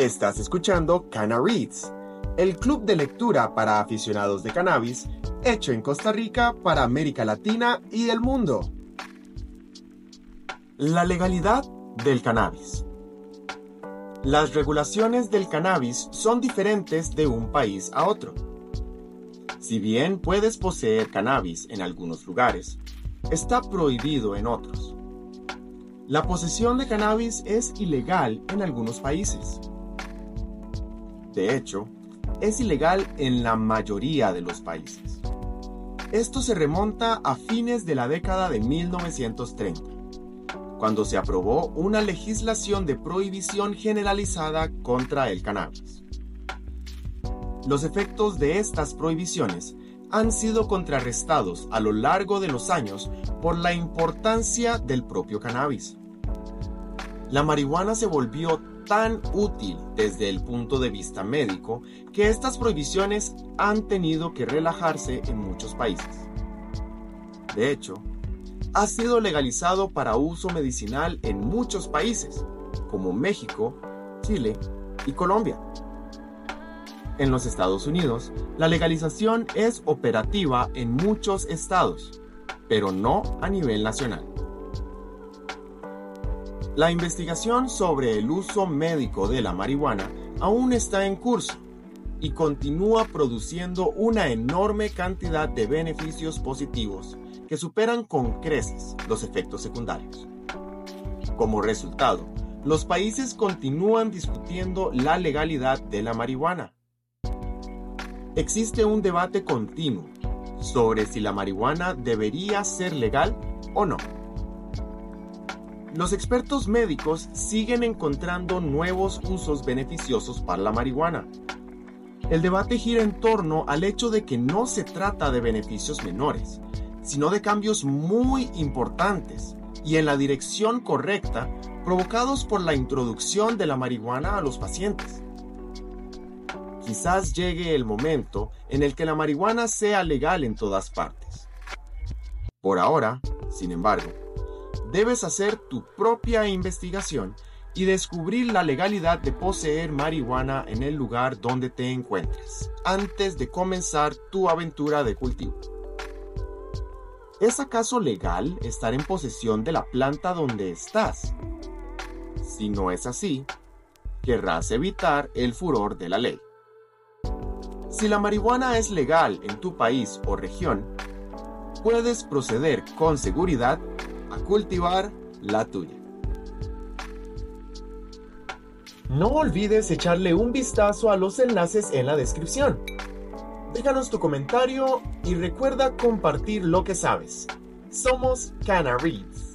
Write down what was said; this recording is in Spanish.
Estás escuchando Cana Reads, el club de lectura para aficionados de cannabis, hecho en Costa Rica para América Latina y el mundo. La legalidad del cannabis. Las regulaciones del cannabis son diferentes de un país a otro. Si bien puedes poseer cannabis en algunos lugares, está prohibido en otros. La posesión de cannabis es ilegal en algunos países. De hecho, es ilegal en la mayoría de los países. Esto se remonta a fines de la década de 1930, cuando se aprobó una legislación de prohibición generalizada contra el cannabis. Los efectos de estas prohibiciones han sido contrarrestados a lo largo de los años por la importancia del propio cannabis la marihuana se volvió tan útil desde el punto de vista médico que estas prohibiciones han tenido que relajarse en muchos países. De hecho, ha sido legalizado para uso medicinal en muchos países, como México, Chile y Colombia. En los Estados Unidos, la legalización es operativa en muchos estados, pero no a nivel nacional. La investigación sobre el uso médico de la marihuana aún está en curso y continúa produciendo una enorme cantidad de beneficios positivos que superan con creces los efectos secundarios. Como resultado, los países continúan discutiendo la legalidad de la marihuana. Existe un debate continuo sobre si la marihuana debería ser legal o no. Los expertos médicos siguen encontrando nuevos usos beneficiosos para la marihuana. El debate gira en torno al hecho de que no se trata de beneficios menores, sino de cambios muy importantes y en la dirección correcta provocados por la introducción de la marihuana a los pacientes. Quizás llegue el momento en el que la marihuana sea legal en todas partes. Por ahora, sin embargo, debes hacer tu propia investigación y descubrir la legalidad de poseer marihuana en el lugar donde te encuentres, antes de comenzar tu aventura de cultivo. ¿Es acaso legal estar en posesión de la planta donde estás? Si no es así, querrás evitar el furor de la ley. Si la marihuana es legal en tu país o región, puedes proceder con seguridad a cultivar la tuya. No olvides echarle un vistazo a los enlaces en la descripción. Déjanos tu comentario y recuerda compartir lo que sabes. Somos Cana Reads.